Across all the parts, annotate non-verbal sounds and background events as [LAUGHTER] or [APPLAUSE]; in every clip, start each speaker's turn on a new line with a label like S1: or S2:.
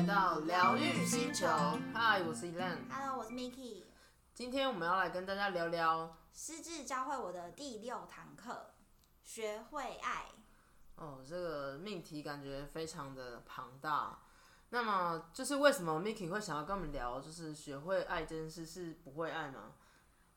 S1: 来到疗愈星球。嗨，我是 Elan。
S2: Hello，我是 Miki。
S1: 今天我们要来跟大家聊聊
S2: 师智教会我的第六堂课，学会爱。
S1: 哦，这个命题感觉非常的庞大。那么，就是为什么 Miki 会想要跟我们聊，就是学会爱这件事是不会爱吗？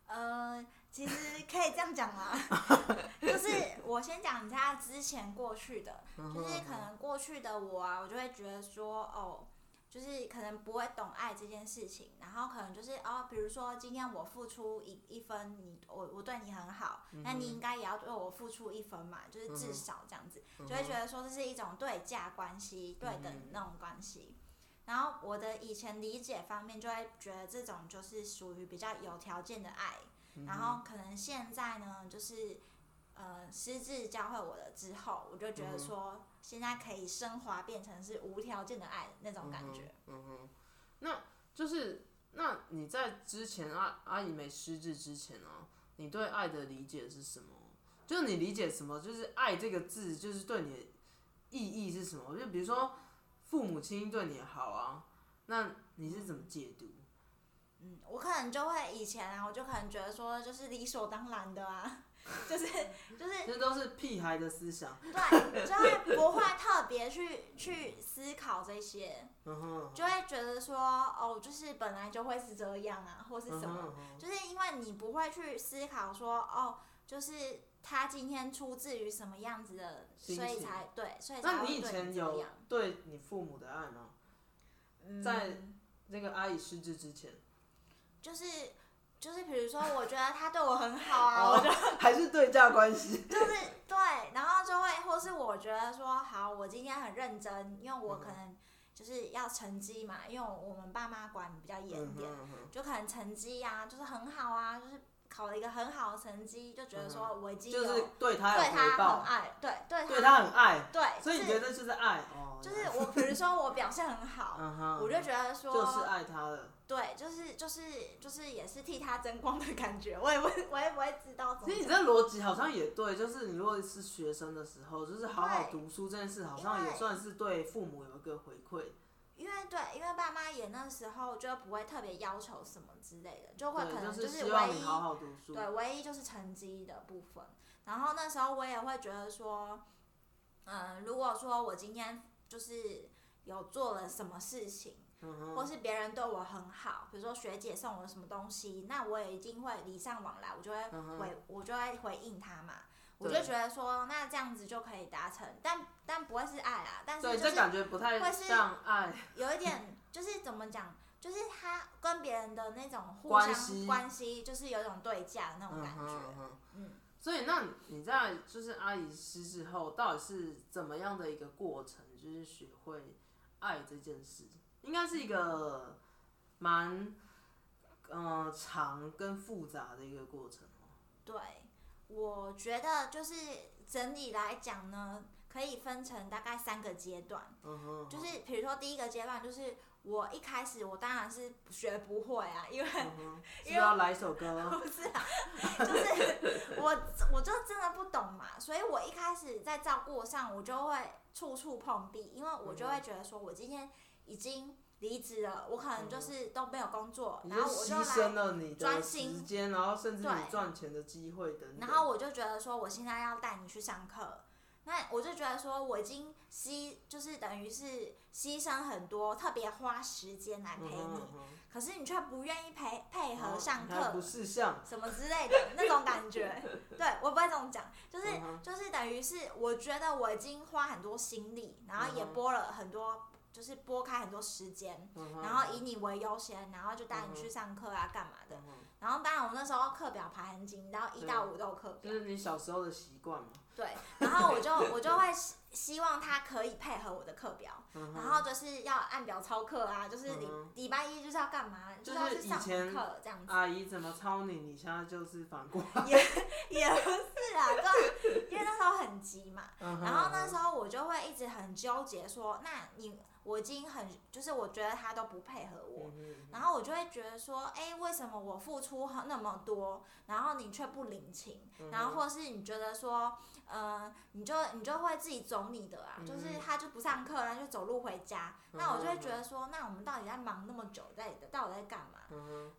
S2: 呃，其实可以这样讲啦，[LAUGHS] 就是我先讲一下之前过去的，就是可能过去的我啊，我就会觉得说，哦，就是可能不会懂爱这件事情，然后可能就是哦，比如说今天我付出一一分，你我我对你很好，那你应该也要对我付出一分嘛，就是至少这样子，就会觉得说这是一种对价关系、对等那种关系。然后我的以前理解方面就会觉得这种就是属于比较有条件的爱，然后可能现在呢就是呃师智教会我了之后，我就觉得说现在可以升华变成是无条件的爱那种感觉。
S1: 嗯哼，那就是那你在之前阿阿姨没失智之前啊，你对爱的理解是什么？就是你理解什么？就是爱这个字，就是对你的意义是什么？就比如说父母亲对你好啊，那你是怎么解读？
S2: 嗯，我可能就会以前啊，我就可能觉得说就是理所当然的啊，就是就是
S1: 这都是屁孩的思想。
S2: 对，就会不会特别去去思考这些，就会觉得说哦，就是本来就会是这样啊，或是什么，就是因为你不会去思考说哦，就是他今天出自于什么样子的，所以才对，所以才
S1: 那你以前有。对你父母的爱吗？
S2: 嗯
S1: 在那个阿姨失智之前，
S2: 就是就是，比如说，我觉得他对我很好啊，我就 [LAUGHS]
S1: 还是对价关系。[LAUGHS]
S2: 就是对，然后就会，或是我觉得说，好，我今天很认真，因为我可能就是要成绩嘛，因为我们爸妈管比较严
S1: 嗯
S2: 点，
S1: 嗯
S2: 就可能成绩啊，就是很好啊，就是考了一个很好的成绩，就觉得说我已经
S1: 就是对他
S2: 对他很，爱，对对
S1: 对他很爱，
S2: 对，
S1: 所以觉得这就是爱哦？
S2: 就是我，比如说我表现很好，
S1: 嗯，
S2: 我就觉得说，
S1: 就是爱他的。
S2: 对，就是就是就是也是替他争光的感觉，我也不会我也不会知道怎么
S1: 其实你。这逻辑好像也对，就是你如果是学生的时候，就是好好读书这件事，好像也算是对父母有一个回馈。
S2: 因为对，因为爸妈也那时候就不会特别要求什么之类的，就会可，能
S1: 就是
S2: 唯一
S1: 好好读书。
S2: 对，唯一就是成绩的部分。然后那时候我也会觉得说，嗯，如果说我今天就是有做了什么事情，
S1: 嗯，
S2: 或是别人对我很好，比如说学姐送我什么东西，那我也一定会礼尚往来，我就会回，我就会回应他嘛。我就觉得说，那这样子就可以达成，但但不会是爱啊，但是就是
S1: 感觉不太
S2: 会是
S1: 像爱。
S2: 有一点，就是怎么讲，就是他跟别人的那种互相
S1: 关系
S2: 关系，就是有一种对价的那种
S1: 嗯
S2: 感觉。
S1: 哼嗯。
S2: 嗯，
S1: 所以，那你在就是阿姨失智后，到底是怎么样的一个过程？就是学会爱这件事，应该是一个蛮呃长跟复杂的一个过程哦。
S2: 对，我觉得就是整体来讲呢，可以分成大概三个阶段。
S1: 嗯哼，
S2: 就是比如说第一个阶段，就是我一开始我当然是学不会啊，因为
S1: 嗯哼，[LAUGHS] 是是要来一首歌？[LAUGHS]
S2: 不是啊，就是 [LAUGHS] 我我就真的不懂嘛，所以我一开始在照顾上我就会处处碰壁，因为我就会觉得说我今天已经离职了，我可能就是都没有工作，然后我就
S1: 牺牲
S2: 来。
S1: 了你的时间，然后甚至你
S2: 对
S1: 赚钱的机会等等。
S2: 然后我就觉得说，我现在要带你去上课，那我就觉得说，我已经牺，就是等于是牺牲很多，特别花时间来陪
S1: 嗯哼
S2: 你，
S1: 嗯
S2: 可是你却不愿意陪配合
S1: 哦
S2: 上课
S1: 不，是像。
S2: 什么之类的那种感觉。[LAUGHS] 对我不会这么讲，就是、
S1: 嗯哼
S2: 就是等于是我觉得我已经花很多心力，然后也
S1: 嗯哼
S2: 拨了很多，就是拨开很多时间，
S1: 嗯
S2: 然后以你为优先，然后就带你去上课啊，干嘛的。
S1: 嗯
S2: 然后当然我那时候课表排很紧，然后一到五都有课表
S1: 就。是你小时候的习惯嘛。
S2: 对，然后我就我就会希希望他可以配合我的课表，
S1: 嗯
S2: 然后就是要按表操课啊，就是礼礼拜一就是要干嘛，
S1: 就是
S2: 要去上
S1: 以前
S2: 课这样子。
S1: 阿姨怎么操你，你现在就是反过来。
S2: 也也不是啊，对，因为那时候很急嘛，
S1: 嗯
S2: 然后那时候我就会一直很纠结说，那你我已经很就是我觉得他都不配合我，
S1: 嗯
S2: 然后我就会觉得说，哎，为什么我付出很那么多，然后你却不领情？
S1: 嗯
S2: 然后或是你觉得说，呃，你就你就会自己走你的啊，就是他就不上课，然后就走路回家。那我就会觉得说，那我们到底在忙那么久，在到底在干嘛？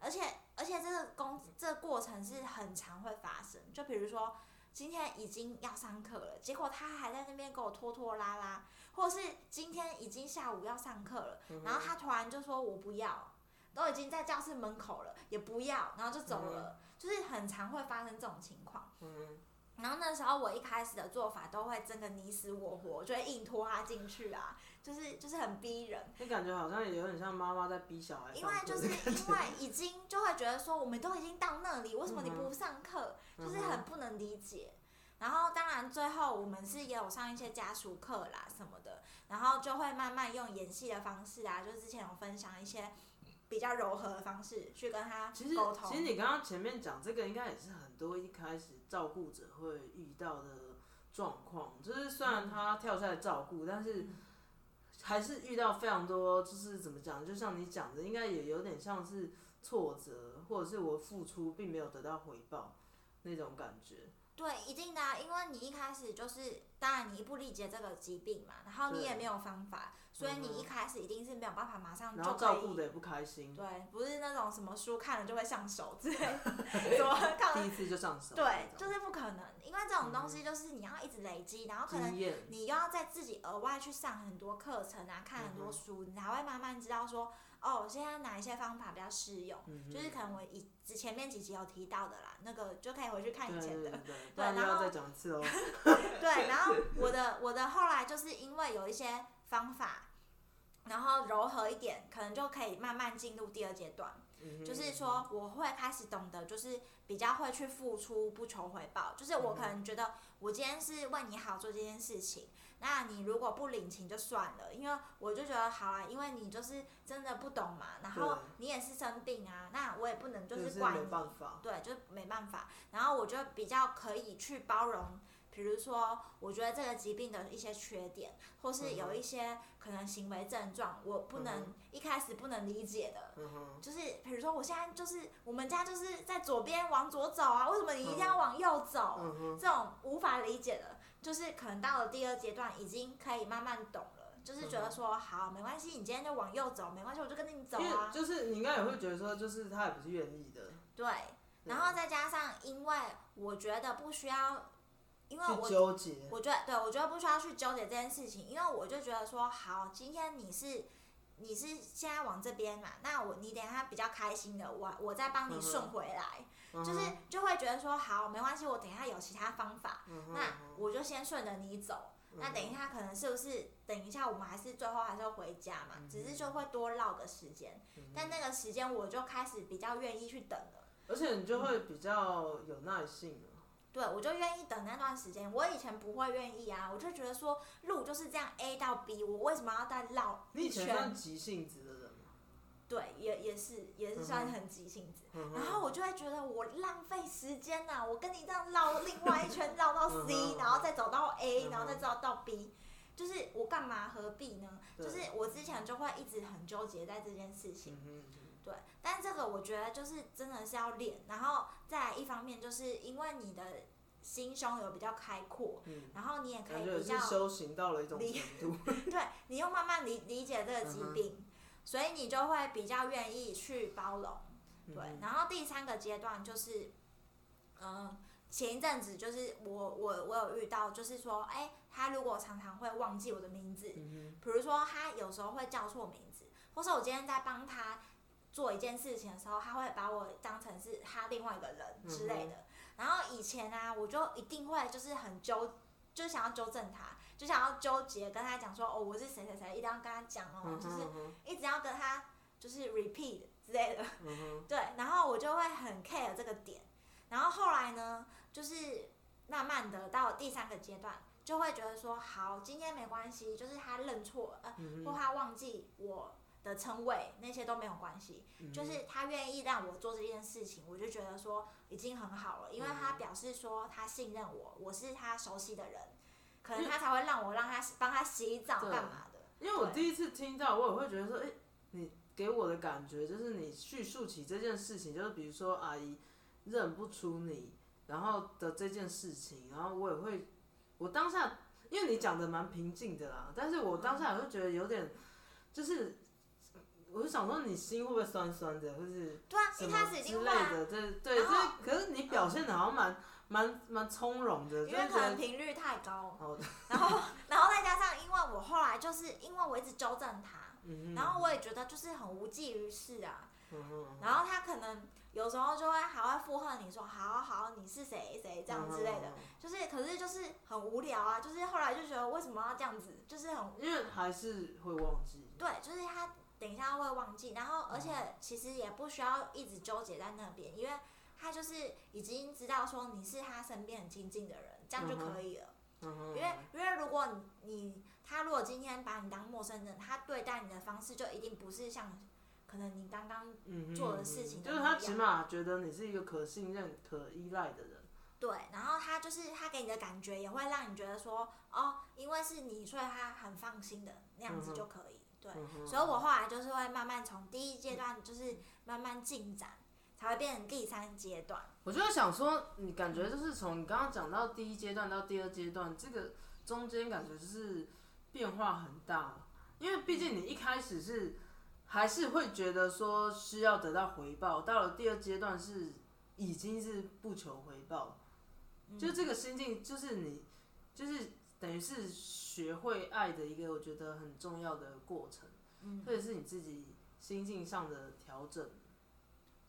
S2: 而且而且这个工这个过程是很常会发生，就比如说今天已经要上课了，结果他还在那边给我拖拖拉拉，或者是今天已经下午要上课了，然后他突然就说我不要，都已经在教室门口了，也不要，然后就走了，就是很常会发生这种情况。然后那时候我一开始的做法都会真的你死我活，就会硬拖他进去啊，就是就是很逼人。
S1: 你感觉好像也有点像妈妈在逼小孩。
S2: 因为就是因为已经就会觉得说我们都已经到那里，为什么你不上课？就是很不能理解。然后当然最后我们是也有上一些家属课啦什么的，然后就会慢慢用演戏的方式啊，就是之前有分享一些。比较柔和的方式去跟他沟通。
S1: 其实你刚刚前面讲这个，应该也是很多一开始照顾者会遇到的状况。就是虽然他跳出来照顾，但是还是遇到非常多，就是怎么讲？就像你讲的，应该也有点像是挫折，或者是我付出并没有得到回报那种感觉。
S2: 对，一定的，因为你一开始就是，当然你不理解这个疾病嘛，然后你也没有方法。所以你一开始一定是没有办法马上就
S1: 照顾的也不开心。
S2: 对，不是那种什么书看了就会上手之类，[LAUGHS] 怎么看
S1: 第一次就上手？
S2: 对，就是不可能，因为这种东西就是你要一直累积，然后可能你又要在自己额外去上很多课程啊，看很多书，你才会慢慢知道说，哦，现在哪一些方法比较适用，就是可能我以之前面几集有提到的啦，那个就可以回去看以前的，
S1: 对，[LAUGHS] 然后再讲一次哦。[LAUGHS]
S2: 对，然后 [LAUGHS] 我的我的后来就是因为有一些。方法，然后柔和一点，可能就可以慢慢进入第二阶段。就是说，我会开始懂得，就是比较会去付出，不求回报。就是我可能觉得，我今天是为你好做这件事情，那你如果不领情就算了，因为我就觉得好啊，因为你就是真的不懂嘛，然后你也是生病啊，那我也不能就是怪你，对，就没办法。然后我就比较可以去包容。比如说，我觉得这个疾病的一些缺点，或是有一些可能行为症状，我不能一开始不能理解的，就是比如说，我现在就是我们家就是在左边往左走啊，为什么你一定要往右走？这种无法理解的，就是可能到了第二阶段，已经可以慢慢懂了，就是觉得说，好，没关系，你今天就往右走，没关系，我就跟着你走啊。
S1: 就是你应该也会觉得说，就是他也不是愿意的。
S2: 对，然后再加上，因为我觉得不需要。因为我纠结我觉得对我觉得不需要去纠结这件事情，因为我就觉得说好，今天你是你是现在往这边嘛，那我你等下比较开心的，我我再帮你顺回来，就是就会觉得说好没关系，我等一下有其他方法，那我就先顺着你走，那等一下可能是不是等一下我们还是最后还是要回家嘛，只是就会多绕个时间，但那个时间我就开始比较愿意去等了，
S1: 而且你就会比较有耐性了。
S2: 对，我就愿意等那段时间。我以前不会愿意啊，我就觉得说路就是这样 A 到 B，我为什么要再绕
S1: 你以前算急性子的人吗？
S2: 对，也也是也是算很急性子。然后我就会觉得我浪费时间呐，我跟你这样绕另外一圈绕到 C，然后再走到 A，然后再绕到 B，就是我干嘛何必呢？就是我之前就会一直很纠结在这件事情。对，但这个我觉得就是真的是要练，然后再一方面就是因为你的心胸有比较开阔，然后你也可以比较
S1: 修行到了一种程度，[LAUGHS]
S2: 对你又慢慢理理解这个疾病，所以你就会比较愿意去包容。对，然后第三个阶段就是，嗯，前一阵子就是我我我有遇到，就是说，哎，他如果常常会忘记我的名字，比如说他有时候会叫错名字，或是我今天在帮他。做一件事情的时候，他会把我当成是他另外一个人之类的。然后以前啊，我就一定会就是很纠，就想要纠正他，就想要纠结跟他讲说，哦，我是谁谁谁，一定要跟他讲哦，就是一直要跟他就是 repeat 之类的。[LAUGHS] 对，然后我就会很 care 这个点。然后后来呢，就是慢慢的到第三个阶段，就会觉得说，好，今天没关系，就是他认错，呃，或他忘记我。的称谓那些都没有关系，就是他愿意让我做这件事情，我就觉得说已经很好了，因为他表示说他信任我，我是他熟悉的人，可能他才会让我让他帮他洗澡干嘛的。
S1: 因为我第一次听到，我也会觉得说，哎，你给我的感觉就是你叙述起这件事情，就是比如说阿姨认不出你，然后的这件事情，然后我也会我当下，因为你讲的蛮平静的啦，但是我当下我就觉得有点，就是，我就想说你心会不会酸酸的，或是
S2: 对啊，一开始一
S1: 之
S2: 定会啊，
S1: 类的，对对，就是可是你表现的好像蛮蛮蛮从容的，
S2: 因为可能频率太高，
S1: 哦，[LAUGHS]
S2: 然后然后再加上，因为我后来就是因为我一直纠正他，
S1: 嗯
S2: 然后我也觉得就是很无济于事啊，
S1: 嗯
S2: 然后他可能有时候就会还会附和你说好好你是谁谁这样之类的，，
S1: 嗯
S2: 就是可是就是很无聊啊，就是后来就觉得为什么要这样子，就是很
S1: 因为还是会忘记，
S2: 对，就是他等一下会忘记，然后而且其实也不需要一直纠结在那边，因为他就是已经知道说你是他身边很亲近的人，这样就可以了。因为因为如果你你他如果今天把你当陌生人，他对待你的方式就一定不是像可能你刚刚做的事情
S1: 就是他起码觉得你是一个可信任、可依赖的人。
S2: 对，然后他就是他给你的感觉也会让你觉得说哦，因为是你，所以他很放心的那样子就可以。对，
S1: 嗯
S2: 所以我后来就是会慢慢从第一阶段就是慢慢进展，才会变成第三阶段。
S1: 我就想说，你感觉就是从你刚刚讲到第一阶段到第二阶段，这个中间感觉就是变化很大，因为毕竟你一开始是还是会觉得说需要得到回报，到了第二阶段是已经是不求回报，就这个心境就是你就是等于是学会爱的一个我觉得很重要的过程，
S2: 嗯，
S1: 这也是你自己心境上的调整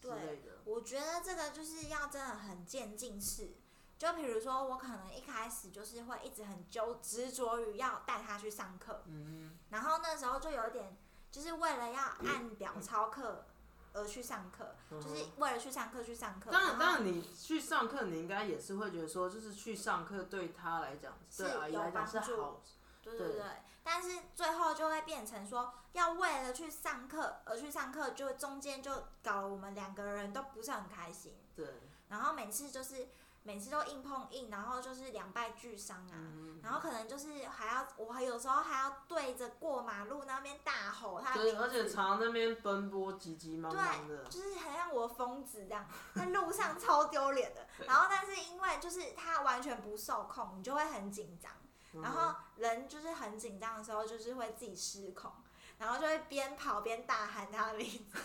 S1: 之
S2: 对
S1: 类的。
S2: 我觉得这个就是要真的很渐进式。就比如说，我可能一开始就是会一直很纠执着于要带他去上课，
S1: 嗯
S2: 然后那时候就有点就是为了要按表操课而去上课，
S1: 哼，
S2: 就是为了去上课去上课。
S1: 当然，当然，你去上课，你应该也是会觉得说，就是去上课对他来讲，
S2: 是
S1: 对阿姨
S2: 有
S1: 来讲是
S2: 帮助
S1: 对
S2: 对对，但是最后就会变成说，要为了去上课而去上课，就中间就搞了我们两个人都不是很开心，
S1: 对，
S2: 然后每次就是每次都硬碰硬，然后就是两败俱伤啊。
S1: 嗯，
S2: 然后可能就是还要，我还有时候还要对着过马路那边大吼他
S1: 对，而且，常那边奔波，急急忙忙的，
S2: 就是很像我疯子这样，在路上超丢脸的。然后但是因为就是他完全不受控，你就会很紧张。
S1: 嗯
S2: 然后人就是很紧张的时候，就是会自己失控，然后就会边跑边大喊他的名字，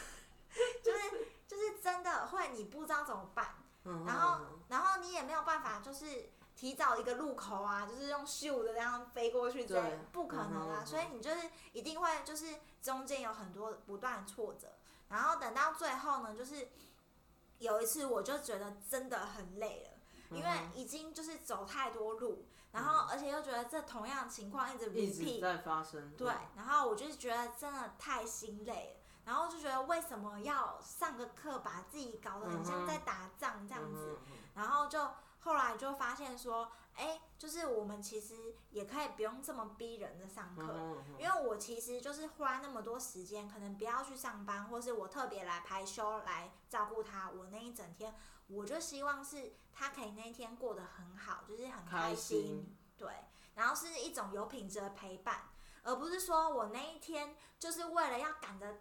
S2: [LAUGHS] 就是就是真的会你不知道怎么办，
S1: 嗯
S2: 然后然后你也没有办法就是提早一个路口啊，就是用咻的这样飞过去之类的
S1: 对，
S2: 不可能啊，所以你就是一定会就是中间有很多不断的挫折，然后等到最后呢，就是有一次我就觉得真的很累了。因为
S1: 嗯
S2: 已经就是走太多路，然后而且又觉得这同样情况一直
S1: 一直
S2: repeat，
S1: 在发生，
S2: 对，然后我就是觉得真的太心累了，然后就觉得为什么要上个课把自己搞得很像在打仗这样子，然后就后来就发现说，哎，就是我们其实也可以不用这么逼人的上课，因为我其实就是花那么多时间，可能不要去上班，或是我特别来排休来照顾他，我那一整天，我就希望是他可以那一天过得很好，就是很
S1: 开
S2: 心。对，然后是一种有品质的陪伴，而不是说我那一天就是为了要赶着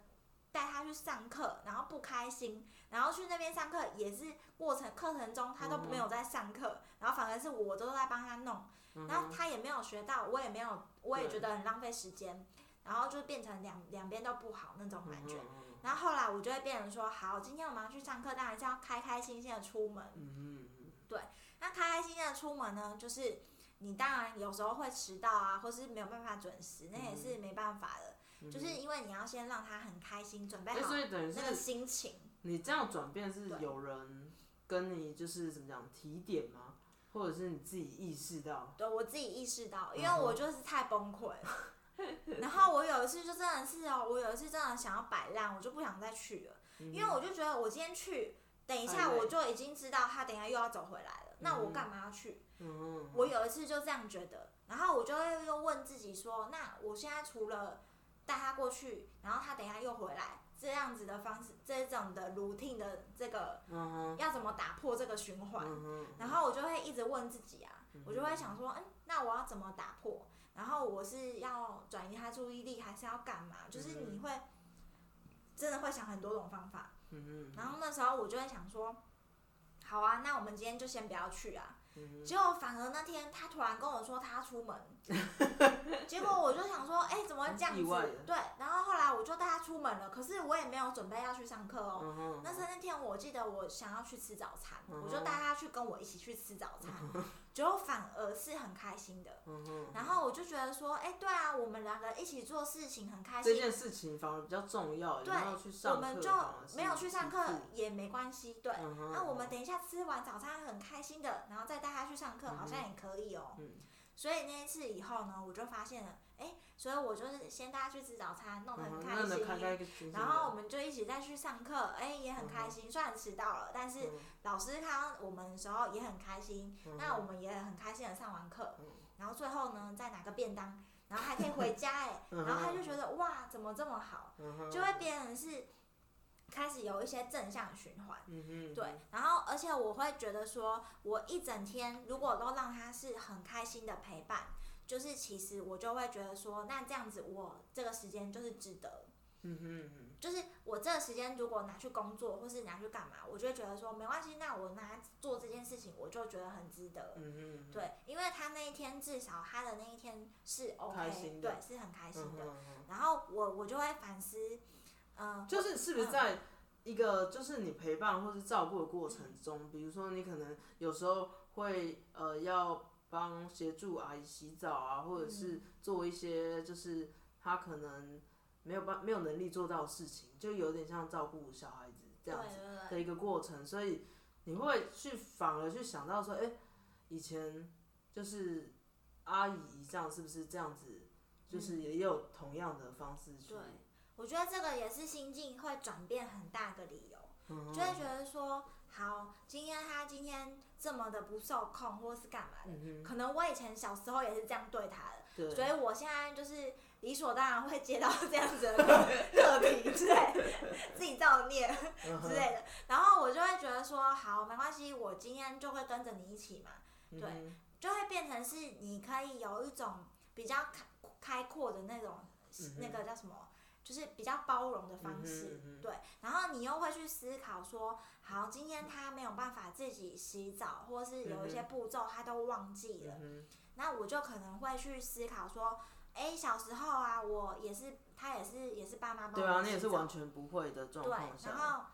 S2: 带他去上课，然后不开心，然后去那边上课也是过程课程中他都没有在上课，然后反而是我都在帮他弄。
S1: 嗯
S2: 然后他也没有学到，我也没有，我也觉得很浪费时间，然后就变成两两边都不好那种感觉。
S1: 嗯
S2: 然后后来我就会变成说，好，今天我们要去上课，当然是要开开心心的出门。
S1: 嗯哼嗯
S2: 那开开心心的出门呢，就是你当然有时候会迟到啊，或是没有办法准时，那也是没办法的，
S1: 哼，
S2: 就是因为你要先让他很开心，准备
S1: 哎，
S2: 好那个心情。
S1: 你这样转变是有人跟你就是怎么讲提点吗？或者是你自己意识到？
S2: 对我自己意识到，因为我就是太崩溃了。[LAUGHS] 然后我有一次就真的是哦，我有一次真的想要摆烂，我就不想再去了，因为我就觉得我今天去，等一下我就已经知道他等一下又要走回来了，那我干嘛要去？
S1: 嗯，
S2: 我有一次就这样觉得，然后我就会又问自己说，那我现在除了带他过去，然后他等一下又回来，这样子的方式，这种的 routine 的这个要怎么打破这个循环？然后我就会一直问自己啊，我就会想说，嗯，那我要怎么打破？然后我是要转移他注意力，还是要干嘛？就是你会真的会想很多种方法。
S1: 嗯，
S2: 然后那时候我就会想说，好啊，那我们今天就先不要去啊。结果反而那天他突然跟我说他要出门，[LAUGHS] 结果我就想说，哎、怎么会这样子？对，然后后来我就带他出门了，可是我也没有准备要去上课哦。
S1: 嗯哼，
S2: 那是那天我记得我想要去吃早餐，
S1: 嗯
S2: 我就带他去跟我一起去吃早餐，结果反而是很开心的。
S1: 嗯哼，
S2: 然后我就觉得说，哎、对啊，我们两个一起做事情很开心，
S1: 这件事情反而比较重要，
S2: 对我们就没有去上课也没关系，对。那我们等一下吃完早餐很开心的，然后再带他去上课，好像也可以哦、
S1: 嗯
S2: 所以那一次以后呢，我就发现了，哎、所以我就是先带他去吃早餐，弄得很开心，然后我们就一起再去上课，哎、也很开心。虽然迟到了，但是
S1: 嗯
S2: 老师看到我们的时候也很开心，
S1: 嗯
S2: 那我们也很开心的上完课
S1: 嗯，
S2: 然后最后呢再拿个便当，然后还可以回家，哎，
S1: 嗯
S2: 然后他就觉得哇，怎么这么好，
S1: 嗯
S2: 就会变成是开始有一些正向循环。
S1: 嗯，
S2: 对，然后而且我会觉得说，我一整天如果都让他是很开心的陪伴，就是其实我就会觉得说，那这样子我这个时间就是值得。
S1: 嗯哼嗯哼，
S2: 就是我这个时间如果拿去工作，或是拿去干嘛，我就会觉得说没关系，那我拿做这件事情，我就觉得很值得。
S1: 嗯哼嗯哼，
S2: 对，因为他那一天至少他的那一天是
S1: 开
S2: OK，
S1: 心的
S2: 对，是很开心的。
S1: 嗯哼嗯哼
S2: 然后我我就会反思，嗯、
S1: 就是是不是
S2: 嗯
S1: 在一个就是你陪伴或是照顾的过程中，比如说你可能有时候会呃要帮协助阿姨洗澡啊，或者
S2: 嗯。
S1: 是做一些就是她可能没有办没有能力做到的事情，就有点像照顾小孩子这样子的一个过程，所以你会去反而去想到说，哎、以前就是阿姨这样是不是这样子，就是也有同样的方式去，
S2: 对，我觉得这个也是心境会转变很大的理由。
S1: 嗯
S2: 就会觉得说，好，今天他今天这么的不受控，或是干嘛的，
S1: 嗯，
S2: 可能我以前小时候也是这样对他的，所以我现在就是理所当然会接到这样子的课题之类，自己造孽
S1: 嗯
S2: 之类的，然后我就会觉得说，好，没关系，我今天就会跟着你一起嘛，对
S1: 嗯
S2: 就会变成是你可以有一种比较开开阔的那种，
S1: 嗯
S2: 那个叫什么？就是比较包容的方式，
S1: 嗯哼嗯哼
S2: 对。然后你又会去思考说，好，今天他没有办法自己洗澡，或是有一些步骤他都忘记了，
S1: 嗯
S2: 那我就可能会去思考说，哎、小时候啊，我也是，他也是，也是爸妈帮，
S1: 对啊，
S2: 我洗澡
S1: 你也是完全不会的状
S2: 对
S1: 况，下，
S2: 然后，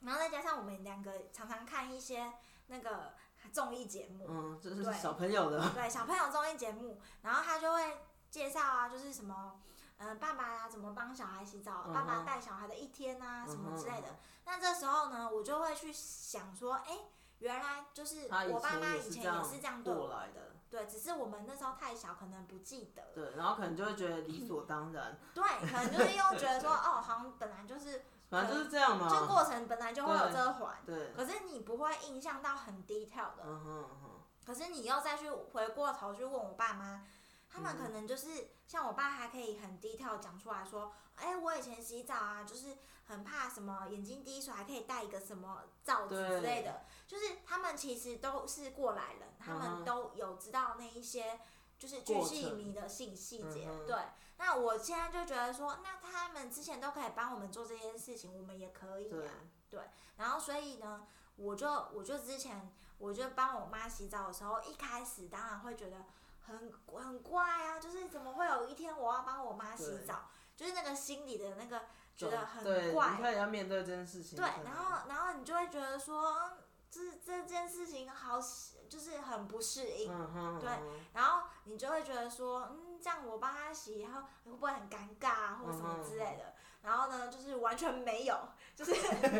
S2: 然后再加上我们两个常常看一些那个综艺节目，
S1: 嗯，这是
S2: 对
S1: 小朋友的，
S2: 对小朋友综艺节目，然后他就会介绍啊，就是什么，嗯、爸爸呀、怎么帮小孩洗澡，爸爸带小孩的一天啊，什么之类的。那这时候呢，我就会去想说，哎、原来就是我爸妈以前也
S1: 也是这样过来的，
S2: 对，只是我们那时候太小，可能不记得。
S1: 对，然后可能就会觉得理所当然，
S2: 对，可能就是又觉得说，[LAUGHS] 哦，好像本来就是
S1: 反正就是这样
S2: 这
S1: 嘛，
S2: 过程本来就会有
S1: 对
S2: 这环，
S1: 对，
S2: 可是你不会印象到很 detail 的。
S1: 嗯哼嗯哼，
S2: 可是你又再去回过头去问我爸妈，他们
S1: 嗯
S2: 可能就是、像我爸还可以很低调讲出来说，哎、我以前洗澡啊，就是很怕什么眼睛滴水，还可以带一个什么罩子之类的，就是他们其实都是过来人，他们都有知道那一些就是巨细靡的细细节，
S1: 嗯
S2: 对。那我现在就觉得说，那他们之前都可以帮我们做这件事情，我们也可以啊
S1: 对
S2: 啊。然后所以呢，我就我就之前我就帮我妈洗澡的时候，一开始当然会觉得很很怪啊，就是怎么会有一天我要帮我妈洗澡，就是那个心里的那个觉得很
S1: 对，
S2: 怪
S1: 你，看你要面对这件事情，
S2: 对，然后然后你就会觉得说，嗯这这件事情好就是很不适应，
S1: 嗯哼，
S2: 对
S1: 嗯哼
S2: 然后你就会觉得说，嗯，这样我帮他洗，然后会不会很尴尬啊，或者什么之类的？然后呢，就是完全没有，就是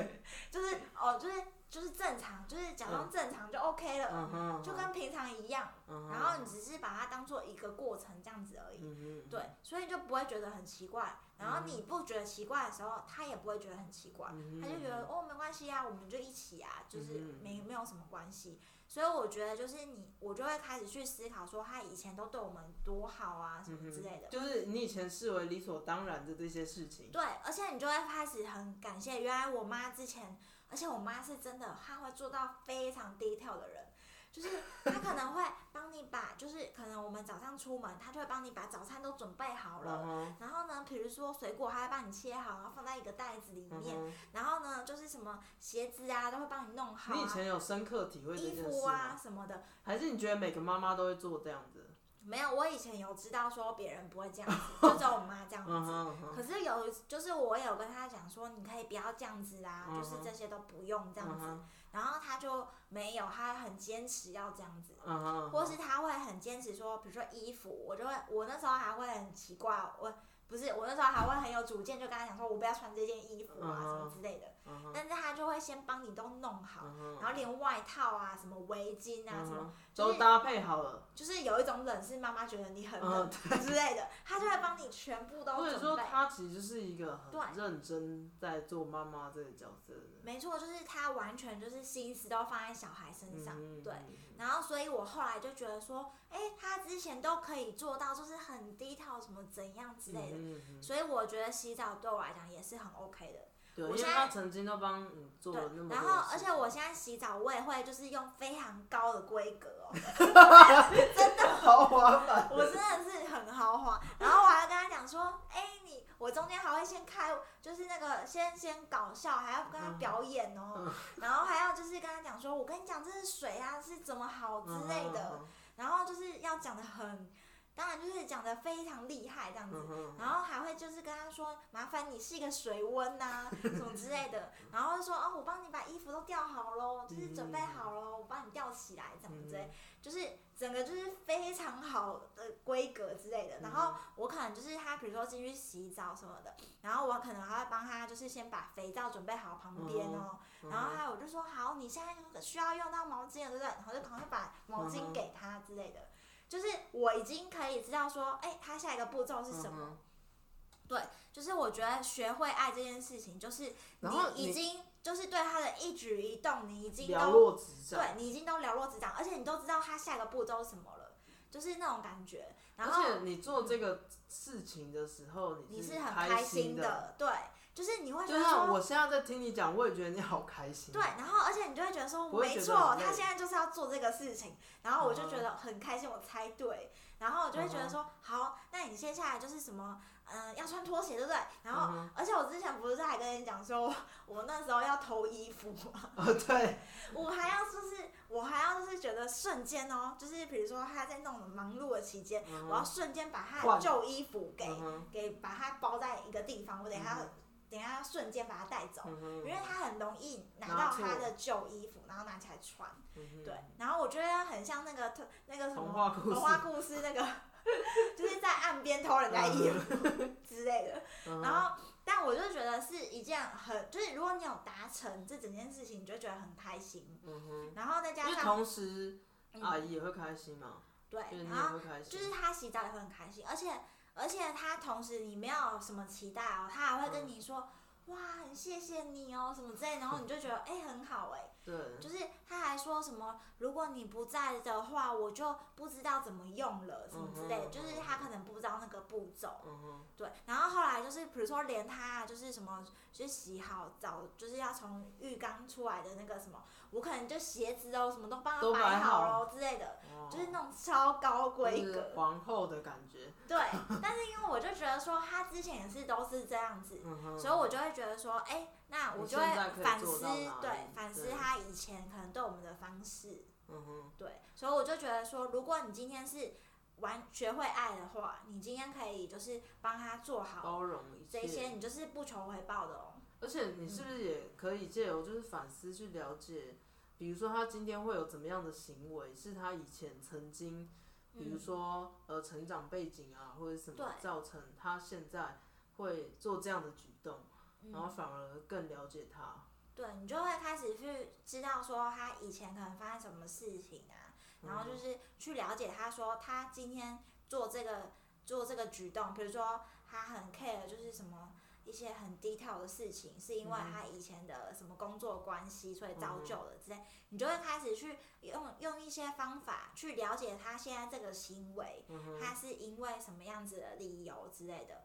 S2: [LAUGHS] 就是哦，就是就是正常，就是假装正常就 OK 了，就跟平常一样。
S1: 嗯，
S2: 然后你只是把它当做一个过程这样子而已，
S1: 嗯，
S2: 对，所以就不会觉得很奇怪。然后你不觉得奇怪的时候，他也不会觉得很奇怪，
S1: 嗯，
S2: 他就觉得哦没关系啊，我们就一起啊，就是
S1: 嗯
S2: 没没有什么关系。所以我觉得就是你，我就会开始去思考说，他以前都对我们多好啊，什么之类的。
S1: 就是你以前视为理所当然的这些事情，
S2: 对，而且你就会开始很感谢，原来我妈之前，而且我妈是真的，她会做到非常低调的人，就是她可能会帮你把，就是可能我们早上出门，她就会帮你把早餐都准备好了。
S1: 嗯
S2: 然后呢，比如说水果，她会帮你切好，然后放在一个袋子里面。然后呢，就是什么鞋子啊，都会帮你弄好、啊。
S1: 你以前有深刻体会这
S2: 衣服啊？什么的，
S1: 还是你觉得每个妈妈都会做这样子？
S2: 没有。我以前有知道说别人不会这样子，就只有我妈这样子。可是有，就是我有跟她讲说，你可以不要这样子啊，
S1: 嗯哼
S2: 就是这些都不用这样子。然后她就没有，他很坚持要这样子，或是她会很坚持说，比如说衣服，我就会，我那时候还会很奇怪，我不是，我那时候还会很有主见，就跟他讲说，我不要穿这件衣服啊，
S1: 嗯
S2: 什么之类的。
S1: 嗯
S2: 但是他就会先帮你都弄好，
S1: 嗯
S2: 然后连外套啊、什么围巾啊、什么
S1: 都搭配好了。
S2: 就是有一种冷是妈妈觉得你很
S1: 嗯 [LAUGHS]
S2: 冷之类的，他就会帮你全部都
S1: 或者说
S2: 准备。
S1: 她其实就是一个很认真在做妈妈这个角色的人。
S2: 没错，就是他完全就是心思都放在小孩身上，
S1: 嗯
S2: 对。然后，所以我后来就觉得说，哎、他之前都可以做到，就是很低调，什么怎样之类的。所以我觉得洗澡对我来讲也是很 OK 的。
S1: 对，因为
S2: 我现在
S1: 曾经都帮你做
S2: 对
S1: 了那，么多
S2: 然。后而且我现在洗澡，我也会就是用非常高的规格哦，[LAUGHS] 真的
S1: 豪华版。[LAUGHS]
S2: 我真的是很豪华。然后我还跟他讲说，哎、你我中间还会先开，就是那个先先搞笑，还要跟他表演哦，
S1: 嗯
S2: 然后还要就是跟他讲说，我跟你讲这是水啊，是怎么好之类的。
S1: 嗯
S2: 然后就是要讲的很，当然就是讲的非常厉害这样子，然后还会就是跟他说，麻烦你试个水温呐、[LAUGHS] 什么之类的，然后就说哦，我帮你把衣服都吊好喽，就是准备好喽，我帮你吊起来这样之类，就是整个就是非常好的规格之类的。然后我可能就是他，比如说进去洗澡什么的，然后我可能还会帮他，就是先把肥皂准备好旁边哦，
S1: 嗯。
S2: 然后还有我就说好，你现在需要用到毛巾了，对不对？然后就赶快把毛
S1: 嗯
S2: 巾给他之类的。就是我已经可以知道说，哎、他下一个步骤是什么。
S1: 嗯
S2: 对，就是我觉得学会爱这件事情，就是
S1: 你
S2: 你已经就是对他的一举一动，你已经
S1: 了
S2: 都。对你已经都了若指掌，而且你都知道他下一个步骤是什么了，就是那种感觉。然
S1: 而
S2: 后
S1: 且你做这个事情的时候，
S2: 你
S1: 是
S2: 是很开
S1: 心
S2: 心的，对，就是你会觉
S1: 就
S2: 得说
S1: 像我现在在听你讲，我也觉得你好开心。
S2: 对，然后而且你就会觉得说，
S1: 不会觉得
S2: 没错，
S1: 很累
S2: 他现在就是要做这个事情，然后我就
S1: 嗯。
S2: 觉得很开心，我猜对，然后我就会觉得说，好，那你接下来就是什么，嗯、要穿拖鞋，对不对？然后，
S1: 嗯
S2: 而且我之前不是还跟你讲说，[LAUGHS] 我那时候要偷衣服吗，[LAUGHS]
S1: 哦，对，[LAUGHS]
S2: 我还要就是，我还要就是觉得瞬间哦，就是比如说他在那种忙碌的期间，
S1: 嗯
S2: 我要瞬间把他的旧衣服给、
S1: 嗯哼。
S2: 给把它包在一个地方，我等一下、等一下瞬间把它带走。
S1: 嗯
S2: 因为他很容易拿到他的旧衣服，然后拿起来穿，
S1: 嗯
S2: 对。然后我觉得很像那个特那个什么
S1: 童话故事
S2: 童话故事那个，[LAUGHS] 就是在岸边偷人家衣服 [LAUGHS] 之类的。然后，但我就觉得是一件很，就是如果你有达成这整件事情，你就觉得很开心。
S1: 嗯哼，
S2: 然后再加上
S1: 同时
S2: 嗯
S1: 阿姨也会开心嘛，
S2: 对然后就是他洗澡也会很开心，而且而且他同时你没有什么期待哦，他还会跟你说。哇，很谢谢你哦，什么之类，然后你就觉得哎、很好哎，
S1: 对，
S2: 就是他还说什么，如果你不在的话，我就不知道怎么用了，什么之类的，
S1: 嗯哼
S2: 就是他可能不知道那个步骤。
S1: 嗯哼，
S2: 对，然后后来就是比如说连他就是什么，就是洗好澡，就是要从浴缸出来的那个什么，我可能就鞋子哦什么都帮他摆
S1: 摆好
S2: 好喽之类的，
S1: 哦
S2: 就是那种超高规
S1: 就是
S2: 格。
S1: 皇后的感觉，
S2: 对，但是因为我就觉得说他之前也是都是这样子，
S1: 嗯哼，
S2: 所以我就会觉得说，哎、那我就会反思对，反思他以前可能对我们的方式。
S1: 嗯哼，
S2: 对，所以我就觉得说，如果你今天是完学会爱的话，你今天可以就是帮他做好
S1: 包容一
S2: 这些，你就是不求回报的哦。
S1: 而且你是不是也可以借由就是反思去了解，比如说他今天会有怎么样的行为，是他以前曾经，比如
S2: 嗯
S1: 说呃成长背景啊或者什么造成他现在会做这样的举动，然后
S2: 嗯，
S1: 反而更了解他。
S2: 对你就会开始去知道说他以前可能发生什么事情啊，然后就是去了解他说他今天做这个做这个举动，比如说他很 care 就是什么。一些很低调的事情，是因为
S1: 嗯
S2: 他以前的什么工作关系，所以造就了之类，你就会开始去用用一些方法去了解他现在这个行为，他是因为什么样子的理由之类的，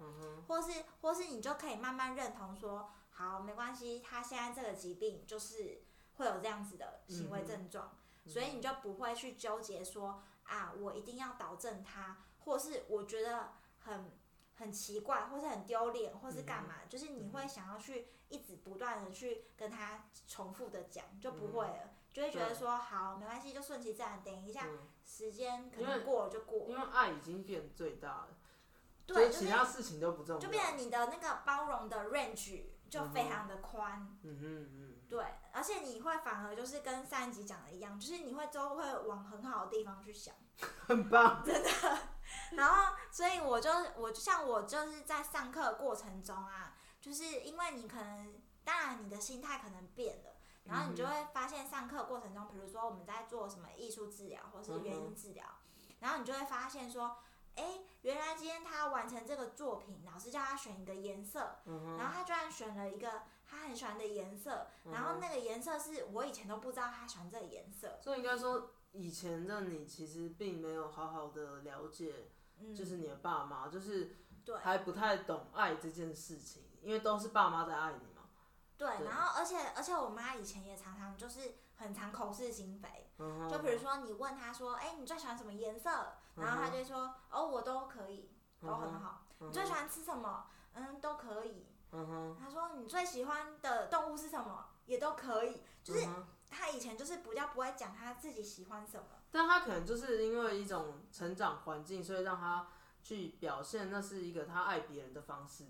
S2: 或是或是你就可以慢慢认同说，好，没关系，他现在这个疾病就是会有这样子的行为症状，所以你就不会去纠结说啊，我一定要导正他，或是我觉得很很奇怪，或是很丢脸，或是干嘛，就是你会想要去一直不断的去跟他重复的讲，就不会了，就会觉得说好，没关系，就顺其自然，等一下时间可能过了就过，
S1: 因为爱已经变最大了，
S2: 对，
S1: 其他事情都不重要，
S2: 就变成你的那个包容的 range 就非常的宽，
S1: 嗯嗯嗯。
S2: 对，而且你会反而就是跟上一集讲的一样，就是你会都会往很好的地方去想，
S1: 很棒，
S2: 真的。然后，所以我就我像我就是在上课过程中啊，就是因为你可能，当然你的心态可能变了，然后你就会发现上课过程中，比如说我们在做什么艺术治疗或是原因治疗，然后你就会发现说。哎，原来今天他完成这个作品，老师叫他选一个颜色，然后他居然选了一个他很喜欢的颜色，然后那个颜色是我以前都不知道他喜欢这个颜色。
S1: 所以应该说，以前的你其实并没有好好的了解，就是你的爸妈，就是还不太懂爱这件事情，因为都是爸妈在爱你嘛。
S2: 对，然后而且而且我妈以前也常常就是很常口是心非，就比如说你问她说，哎，你最喜欢什么颜色？然后她就说：“哦，我都可以，都很好。你最喜欢吃什么？嗯，都可以。她说你最喜欢的动物是什么？也都可以。就是她以前就是比较不会讲她自己喜欢什么，
S1: 但他可能就是因为一种成长环境，所以让他去表现那是一个他爱别人的方式，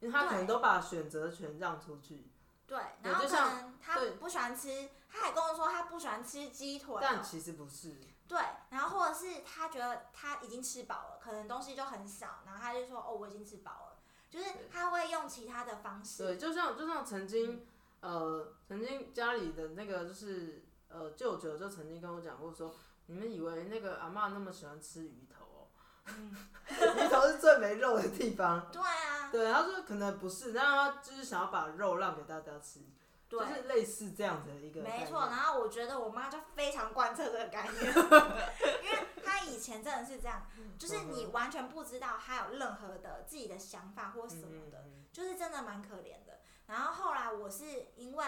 S1: 因为他可能都把选择权让出去。
S2: 对，然后可能他不喜欢吃，他还跟我说他不喜欢吃鸡腿，
S1: 但其实不是。”
S2: 对，然后或者是他觉得他已经吃饱了，可能东西就很少，然后他就说：“哦，我已经吃饱了。”就是他会用其他的方式。
S1: 对，就像就像曾经呃，曾经家里的那个就是呃舅舅就曾经跟我讲过说：“你们以为那个阿妈那么喜欢吃鱼头哦？[LAUGHS] 鱼头是最没肉的地方。[LAUGHS] ”
S2: 对啊。
S1: 对，他说可能不是，但他就是想要把肉让给大家吃。就是类似这样的一个，
S2: 没错。然后我觉得我妈就非常贯彻这个概念，[LAUGHS] 因为她以前真的是这样，就是你完全不知道她有任何的自己的想法或什么的，就是真的蛮可怜的。然后后来我是因为，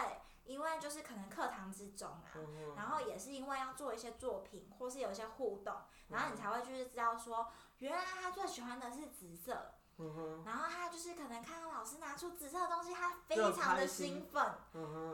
S2: 因为就是可能课堂之中啊，然后也是因为要做一些作品或是有一些互动，然后你才会就是知道说，原来他最喜欢的是紫色。然后他就是可能看到老师拿出紫色的东西，他非常的兴奋，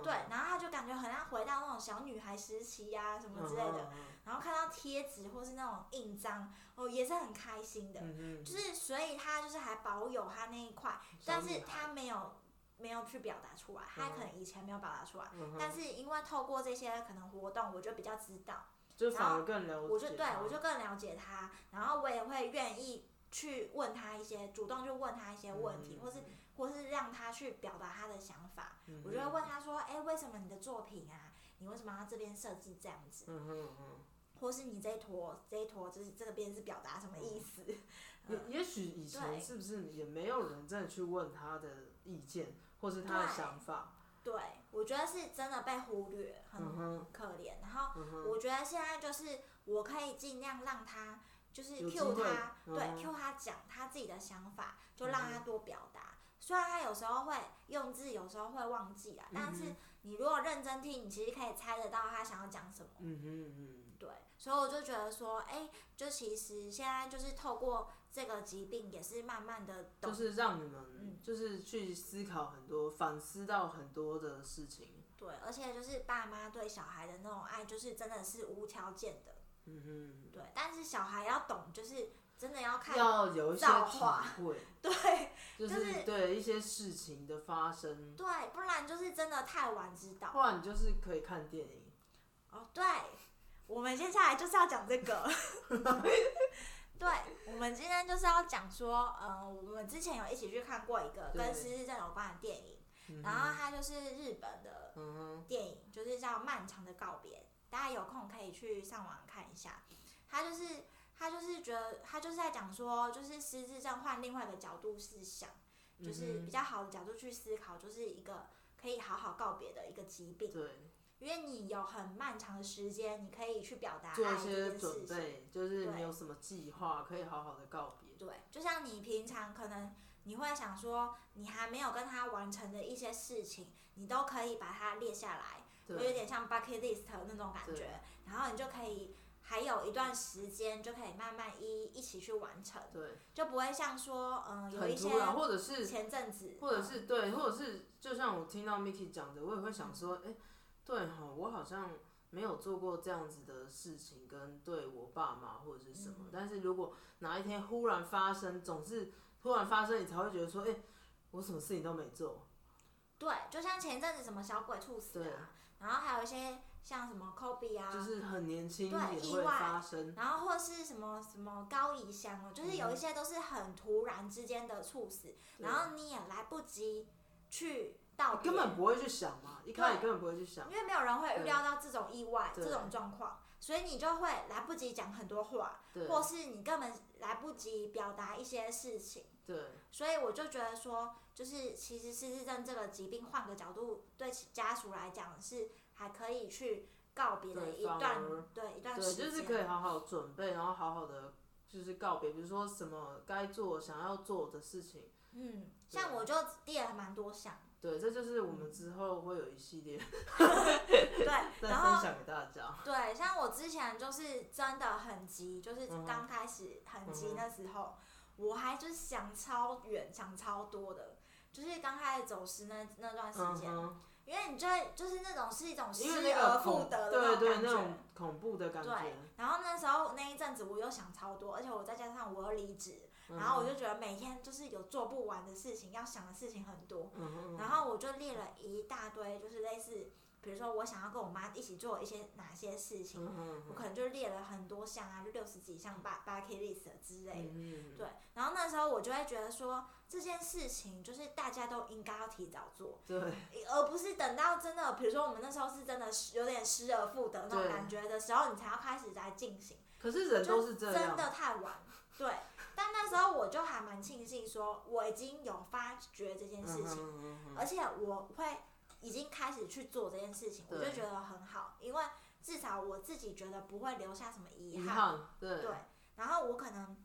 S2: 对，然后他就感觉好像回到那种小女孩时期呀什么之类的。然后看到贴纸或是那种印章，哦，也是很开心的。就是所以他就是还保有他那一块，但是他没有没有去表达出来，他可能以前没有表达出来，但是因为透过这些可能活动，我就比较知道，
S1: 就反而更了解，
S2: 我就对我就更了解他，然后我也会愿意。去问他一些，主动去问他一些问题，或是或是让他去表达他的想法。我就会问他说：“哎，为什么你的作品啊，你为什么要这边设计这样子？或是你这一坨这一坨，就是这个边是表达什么意思？”
S1: 也也许以前是不是也没有人真的去问他的意见，或是他的想法？
S2: 对，我觉得是真的被忽略，很可怜。然后我觉得现在就是我可以尽量让他。就是 Q 他，对 Q 他讲他自己的想法，就让他多表达。虽然他有时候会用字，有时候会忘记啊，但是你如果认真听，你其实可以猜得到他想要讲什么。嗯嗯嗯。对，所以我就觉得说，哎，就其实现在就是透过这个疾病，也是慢慢的，
S1: 就是让你们，就是去思考很多，反思到很多的事情。
S2: 对，而且就是爸妈对小孩的那种爱，就是真的是无条件的。嗯哼，对，但是小孩要懂，就是真的要看
S1: 要有一些体会，
S2: 对，[LAUGHS]
S1: 就是对一些事情的发生，
S2: 对，不然就是真的太晚知道，
S1: 不然你就是可以看电影。
S2: 哦，对，我们接下来就是要讲这个，[LAUGHS] 对，我们今天就是要讲说，呃，我们之前有一起去看过一个跟失智症有关的电影，然后它就是日本的电影，就是叫《漫长的告别》。大家有空可以去上网看一下，他就是他就是觉得他就是在讲说，就是失智症换另外一个角度思想，就是比较好的角度去思考，就是一个可以好好告别的一个疾病。
S1: 对，
S2: 因为你有很漫长的时间，你可以去表达
S1: 做一些准备，就是你有什么计划可以好好的告别。
S2: 对，就像你平常可能你会想说，你还没有跟他完成的一些事情，你都可以把它列下来。有点像 bucket list 那种感觉，然然后你就可以还有一段时间就可以慢慢一一起去完成，
S1: 对，
S2: 就不会像说嗯有一些
S1: 或者是
S2: 前阵子
S1: 或者是对，或者是就像我听到 Miki 讲的，我也会想说，哎、对哈，我好像没有做过这样子的事情，跟对我爸妈或者是什么。
S2: 嗯
S1: 但是如果哪一天忽然发生，总是突然发生，你才会觉得说，哎、我什么事情都没做。
S2: 对，就像前一阵子什么小鬼猝死
S1: 对
S2: 啊，然后还有一些像什么 Kobe 啊，
S1: 就是很年轻
S2: 对意外
S1: 发生，
S2: 然后或是什么什么高以翔哦，就是有一些都是很突然之间的猝死，
S1: 嗯
S2: 然后你也来不及去道别，
S1: 根本不会去想嘛，一开始根本不会去想。
S2: 因为没有人会预料到这种意外、这种状况，所以你就会来不及讲很多话，或是你根本来不及表达一些事情。
S1: 对。
S2: 所以我就觉得说，就是其实失智症这个疾病，换个角度对其家属来讲是还可以去告别的一段
S1: 而
S2: 对一段
S1: 对，
S2: 时间，
S1: 就是可以好好准备，然后好好的就是告别，比如说什么该做、想要做的事情。
S2: 嗯，像我就列了蛮多项，
S1: 对，这就是我们之后会有一系列
S2: 对，[LAUGHS]
S1: 再
S2: 然后
S1: 分享给大家。
S2: 对，像我之前就是真的很急，就是刚开始很急那时候，我还就是想超远，想超多的，就是刚开始走失那那段时间，因为你就会就是那种是一种失而复得的
S1: 对对，
S2: 种感觉。
S1: 那种恐怖的感
S2: 对
S1: 觉。，
S2: 然后那时候那一阵子我又想超多，而且我再加上我又离职，
S1: 嗯
S2: 然后我就觉得每天就是有做不完的事情，要想的事情很多，
S1: 嗯哼，
S2: 然后我就列了一大堆，就是类似，比如说我想要跟我妈一起做一些哪些事情，我可能就列了很多项啊，就六十几项 u c k list 之类的。
S1: 嗯，
S2: 对，然后那时候我就会觉得说这件事情就是大家都应该要提早做，
S1: 对
S2: 而不是等到真的，比如说我们那时候是真的有点失而复得那种感觉的时候，你才要开始来进行，
S1: 可是人都是这
S2: 真。的太晚。对，但那时候我就还蛮庆幸说，我已经有发觉这件
S1: 嗯
S2: 事情，而且我会已经开始去做这件事情，我就觉得很好，因为至少我自己觉得不会留下什么遗憾。
S1: 遗憾，对
S2: 对，然后我可能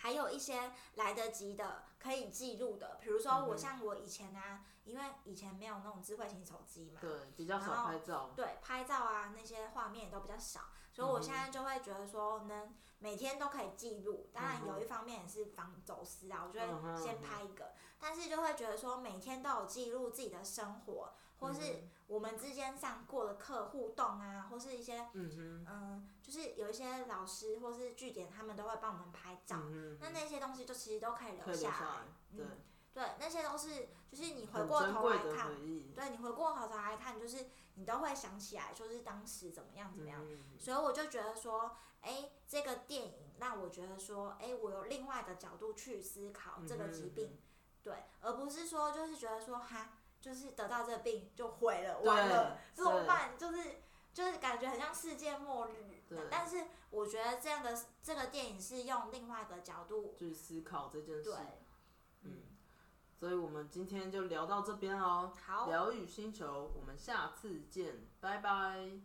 S2: 还有一些来得及的可以记录的，比如说我像我以前啊，因为以前没有那种智慧型手机嘛，
S1: 对，比较少拍照。
S2: 对，拍照啊那些画面也都比较少，所以我现在就会觉得说，能每天都可以记录。当然有一方面也是防走私啊，我就会先拍一个，但是就会觉得说每天都有记录自己的生活，或是
S1: 嗯
S2: 我们之间上过的课互动啊，或是一些
S1: 嗯
S2: 就是有一些老师或是据点，他们都会帮我们拍照。
S1: 嗯，
S2: 那那些东西就其实都可以
S1: 留下
S2: 来嗯，对，那些都是就是你回过头来看，对你回过头来看，就是你都会想起来，就是当时怎么样怎么样。
S1: 嗯
S2: 所以我就觉得说，哎，这个电影让我觉得说，哎，我有另外的角度去思考这个疾
S1: 嗯
S2: 病，对，而不是说就是觉得说哈，就是得到这个病就毁了，
S1: 对
S2: 完了，怎么办？就是就是感觉很像世界末日
S1: 对。
S2: 但是我觉得这样的这个电影是用另外一个角度，
S1: 去思考这件事
S2: 对。，
S1: 嗯，所以我们今天就聊到这边哦。
S2: 好，
S1: 疗愈星球，我们下次见，拜拜。